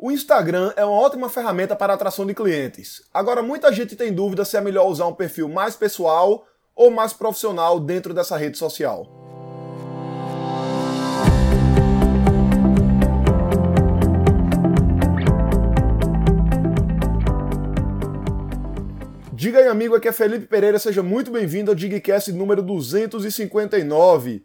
O Instagram é uma ótima ferramenta para atração de clientes. Agora, muita gente tem dúvida se é melhor usar um perfil mais pessoal ou mais profissional dentro dessa rede social. Diga aí, amigo, aqui é Felipe Pereira, seja muito bem-vindo ao Digcast número 259.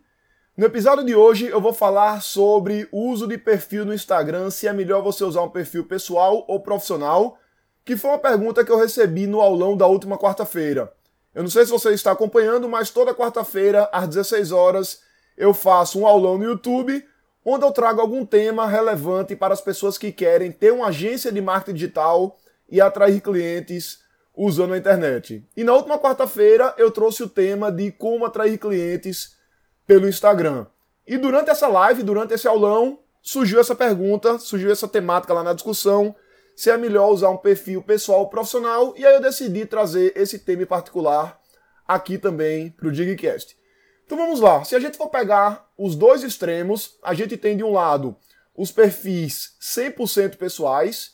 No episódio de hoje eu vou falar sobre uso de perfil no Instagram, se é melhor você usar um perfil pessoal ou profissional, que foi uma pergunta que eu recebi no aulão da última quarta-feira. Eu não sei se você está acompanhando, mas toda quarta-feira, às 16 horas, eu faço um aulão no YouTube, onde eu trago algum tema relevante para as pessoas que querem ter uma agência de marketing digital e atrair clientes usando a internet. E na última quarta-feira eu trouxe o tema de como atrair clientes pelo Instagram. E durante essa live, durante esse aulão, surgiu essa pergunta, surgiu essa temática lá na discussão, se é melhor usar um perfil pessoal ou profissional, e aí eu decidi trazer esse tema em particular aqui também para o Digcast. Então vamos lá, se a gente for pegar os dois extremos, a gente tem de um lado os perfis 100% pessoais,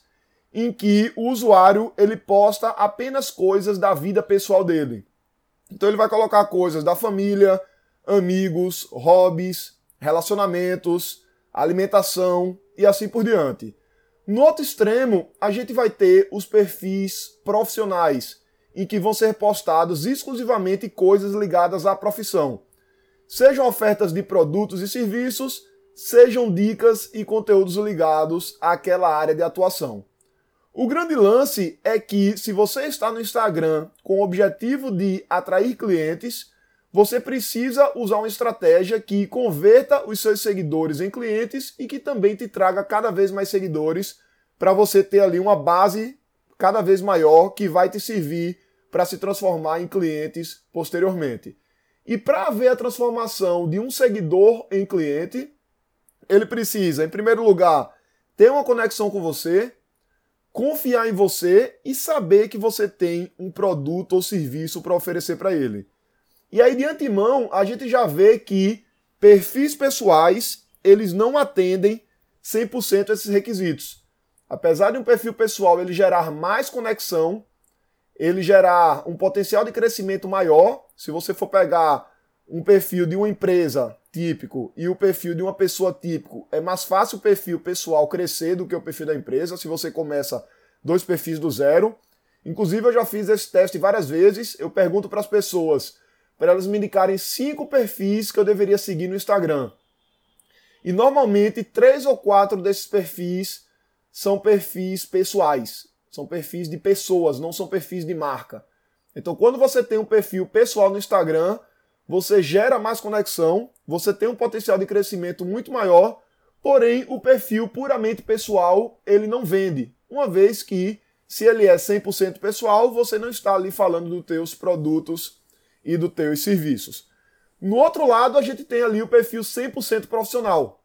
em que o usuário ele posta apenas coisas da vida pessoal dele. Então ele vai colocar coisas da família, amigos, hobbies, relacionamentos, alimentação e assim por diante. No outro extremo, a gente vai ter os perfis profissionais, em que vão ser postados exclusivamente coisas ligadas à profissão. Sejam ofertas de produtos e serviços, sejam dicas e conteúdos ligados àquela área de atuação. O grande lance é que se você está no Instagram com o objetivo de atrair clientes, você precisa usar uma estratégia que converta os seus seguidores em clientes e que também te traga cada vez mais seguidores para você ter ali uma base cada vez maior que vai te servir para se transformar em clientes posteriormente. E para haver a transformação de um seguidor em cliente, ele precisa, em primeiro lugar, ter uma conexão com você, confiar em você e saber que você tem um produto ou serviço para oferecer para ele. E aí, de antemão, a gente já vê que perfis pessoais, eles não atendem 100% esses requisitos. Apesar de um perfil pessoal ele gerar mais conexão, ele gerar um potencial de crescimento maior, se você for pegar um perfil de uma empresa típico e o perfil de uma pessoa típico, é mais fácil o perfil pessoal crescer do que o perfil da empresa, se você começa dois perfis do zero. Inclusive, eu já fiz esse teste várias vezes. Eu pergunto para as pessoas para elas me indicarem cinco perfis que eu deveria seguir no Instagram. E normalmente três ou quatro desses perfis são perfis pessoais, são perfis de pessoas, não são perfis de marca. Então, quando você tem um perfil pessoal no Instagram, você gera mais conexão, você tem um potencial de crescimento muito maior, porém o perfil puramente pessoal, ele não vende, uma vez que se ele é 100% pessoal, você não está ali falando dos teus produtos e dos teus serviços. No outro lado, a gente tem ali o perfil 100% profissional,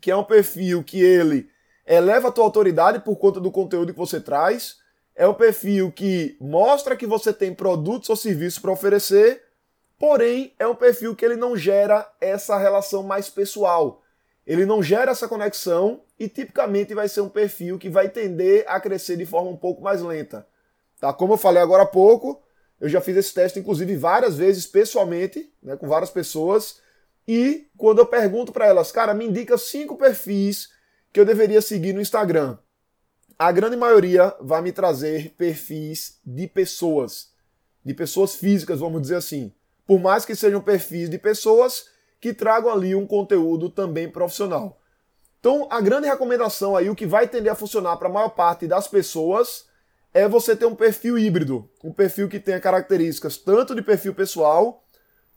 que é um perfil que ele eleva a tua autoridade por conta do conteúdo que você traz, é um perfil que mostra que você tem produtos ou serviços para oferecer, porém é um perfil que ele não gera essa relação mais pessoal. Ele não gera essa conexão e tipicamente vai ser um perfil que vai tender a crescer de forma um pouco mais lenta. Tá? Como eu falei agora há pouco, eu já fiz esse teste, inclusive, várias vezes pessoalmente, né, com várias pessoas. E quando eu pergunto para elas, cara, me indica cinco perfis que eu deveria seguir no Instagram. A grande maioria vai me trazer perfis de pessoas, de pessoas físicas, vamos dizer assim. Por mais que sejam perfis de pessoas que tragam ali um conteúdo também profissional. Então, a grande recomendação aí, o que vai tender a funcionar para a maior parte das pessoas, é você ter um perfil híbrido, um perfil que tenha características tanto de perfil pessoal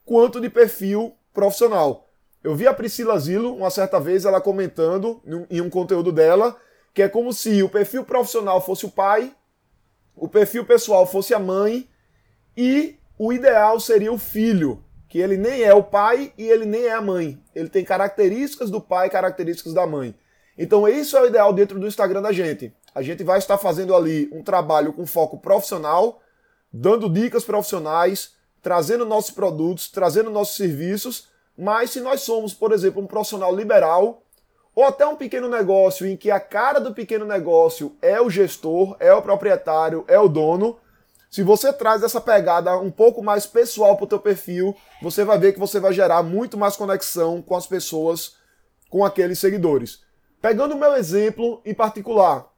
quanto de perfil profissional. Eu vi a Priscila Zilo uma certa vez ela comentando em um conteúdo dela que é como se o perfil profissional fosse o pai, o perfil pessoal fosse a mãe e o ideal seria o filho, que ele nem é o pai e ele nem é a mãe. Ele tem características do pai, características da mãe. Então isso é o ideal dentro do Instagram da gente. A gente vai estar fazendo ali um trabalho com foco profissional, dando dicas profissionais, trazendo nossos produtos, trazendo nossos serviços. Mas se nós somos, por exemplo, um profissional liberal, ou até um pequeno negócio em que a cara do pequeno negócio é o gestor, é o proprietário, é o dono, se você traz essa pegada um pouco mais pessoal para o teu perfil, você vai ver que você vai gerar muito mais conexão com as pessoas, com aqueles seguidores. Pegando o meu exemplo em particular,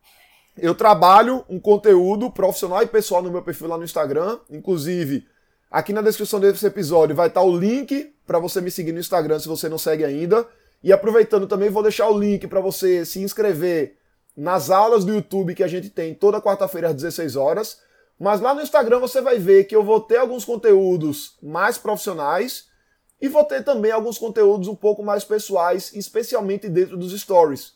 eu trabalho um conteúdo profissional e pessoal no meu perfil lá no Instagram, inclusive aqui na descrição desse episódio vai estar o link para você me seguir no Instagram se você não segue ainda. E aproveitando também vou deixar o link para você se inscrever nas aulas do YouTube que a gente tem toda quarta-feira às 16 horas. Mas lá no Instagram você vai ver que eu vou ter alguns conteúdos mais profissionais e vou ter também alguns conteúdos um pouco mais pessoais, especialmente dentro dos stories.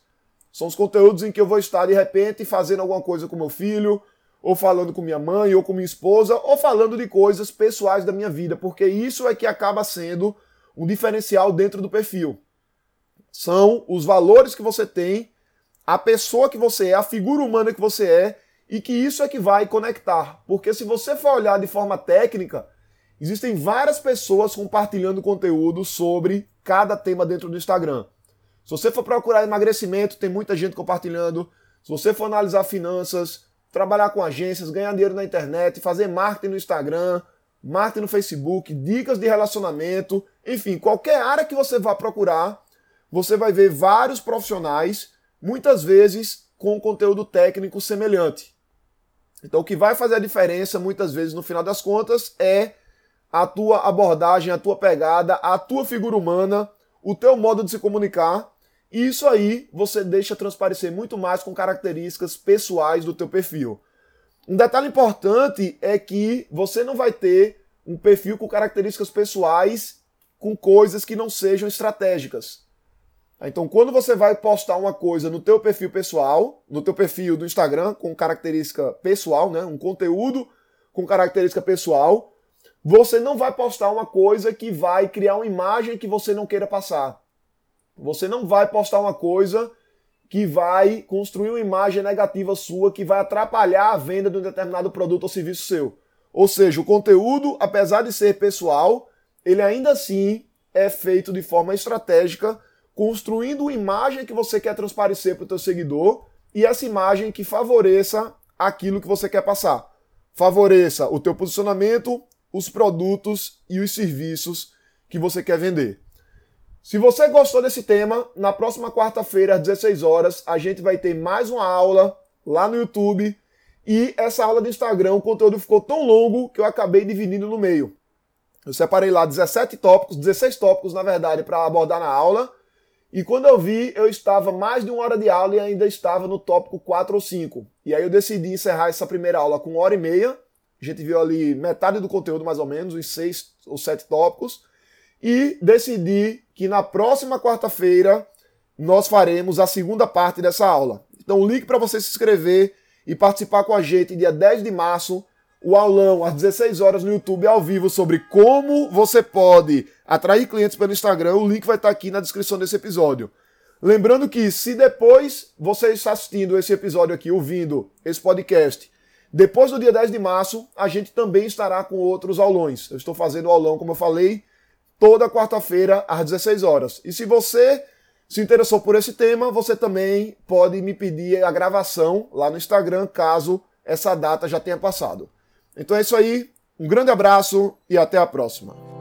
São os conteúdos em que eu vou estar de repente fazendo alguma coisa com meu filho, ou falando com minha mãe, ou com minha esposa, ou falando de coisas pessoais da minha vida, porque isso é que acaba sendo um diferencial dentro do perfil. São os valores que você tem, a pessoa que você é, a figura humana que você é e que isso é que vai conectar. Porque se você for olhar de forma técnica, existem várias pessoas compartilhando conteúdo sobre cada tema dentro do Instagram. Se você for procurar emagrecimento, tem muita gente compartilhando. Se você for analisar finanças, trabalhar com agências, ganhar dinheiro na internet, fazer marketing no Instagram, marketing no Facebook, dicas de relacionamento, enfim, qualquer área que você vá procurar, você vai ver vários profissionais, muitas vezes com conteúdo técnico semelhante. Então, o que vai fazer a diferença, muitas vezes, no final das contas, é a tua abordagem, a tua pegada, a tua figura humana, o teu modo de se comunicar. Isso aí você deixa transparecer muito mais com características pessoais do teu perfil. Um detalhe importante é que você não vai ter um perfil com características pessoais com coisas que não sejam estratégicas. Então, quando você vai postar uma coisa no teu perfil pessoal, no teu perfil do Instagram com característica pessoal, né, um conteúdo com característica pessoal, você não vai postar uma coisa que vai criar uma imagem que você não queira passar. Você não vai postar uma coisa que vai construir uma imagem negativa sua que vai atrapalhar a venda de um determinado produto ou serviço seu. Ou seja, o conteúdo, apesar de ser pessoal, ele ainda assim é feito de forma estratégica construindo uma imagem que você quer transparecer para o teu seguidor e essa imagem que favoreça aquilo que você quer passar. Favoreça o teu posicionamento, os produtos e os serviços que você quer vender. Se você gostou desse tema, na próxima quarta-feira às 16 horas, a gente vai ter mais uma aula lá no YouTube. E essa aula do Instagram, o conteúdo ficou tão longo que eu acabei dividindo no meio. Eu separei lá 17 tópicos, 16 tópicos na verdade, para abordar na aula. E quando eu vi, eu estava mais de uma hora de aula e ainda estava no tópico 4 ou 5. E aí eu decidi encerrar essa primeira aula com uma hora e meia. A gente viu ali metade do conteúdo, mais ou menos, os seis ou sete tópicos. E decidi que na próxima quarta-feira nós faremos a segunda parte dessa aula. Então, o link para você se inscrever e participar com a gente dia 10 de março o aulão às 16 horas no YouTube ao vivo sobre como você pode atrair clientes pelo Instagram. O link vai estar aqui na descrição desse episódio. Lembrando que se depois você está assistindo esse episódio aqui, ouvindo esse podcast, depois do dia 10 de março, a gente também estará com outros aulões. Eu estou fazendo aulão, como eu falei, toda quarta-feira às 16 horas. E se você se interessou por esse tema, você também pode me pedir a gravação lá no Instagram, caso essa data já tenha passado. Então é isso aí, um grande abraço e até a próxima.